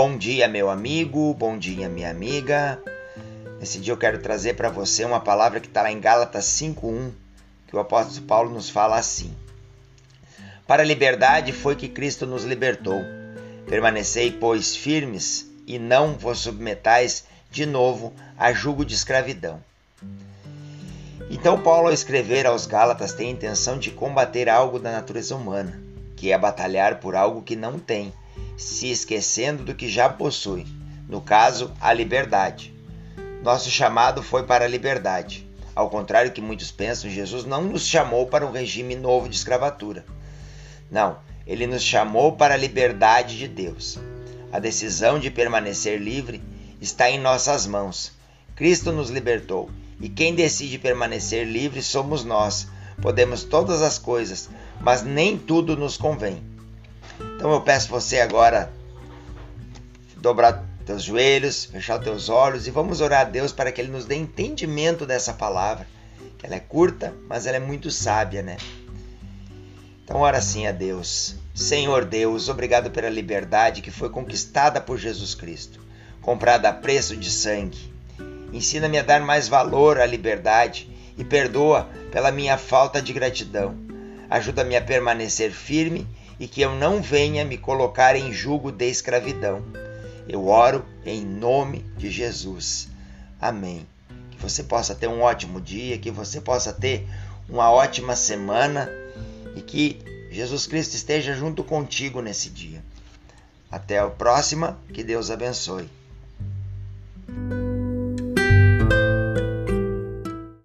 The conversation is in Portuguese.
Bom dia, meu amigo, bom dia, minha amiga. Nesse dia eu quero trazer para você uma palavra que está lá em Gálatas 5:1, que o apóstolo Paulo nos fala assim: Para a liberdade foi que Cristo nos libertou. Permanecei, pois, firmes e não vos submetais de novo a jugo de escravidão. Então, Paulo, ao escrever aos Gálatas, tem a intenção de combater algo da natureza humana, que é batalhar por algo que não tem se esquecendo do que já possui, no caso, a liberdade. Nosso chamado foi para a liberdade. Ao contrário que muitos pensam, Jesus não nos chamou para um regime novo de escravatura. Não, ele nos chamou para a liberdade de Deus. A decisão de permanecer livre está em nossas mãos. Cristo nos libertou e quem decide permanecer livre somos nós. Podemos todas as coisas, mas nem tudo nos convém. Então eu peço você agora dobrar teus joelhos, fechar teus olhos e vamos orar a Deus para que Ele nos dê entendimento dessa palavra. Que ela é curta, mas ela é muito sábia, né? Então ora assim a Deus. Senhor Deus, obrigado pela liberdade que foi conquistada por Jesus Cristo, comprada a preço de sangue. Ensina-me a dar mais valor à liberdade e perdoa pela minha falta de gratidão. Ajuda-me a permanecer firme e que eu não venha me colocar em jugo de escravidão. Eu oro em nome de Jesus. Amém. Que você possa ter um ótimo dia, que você possa ter uma ótima semana e que Jesus Cristo esteja junto contigo nesse dia. Até a próxima, que Deus abençoe.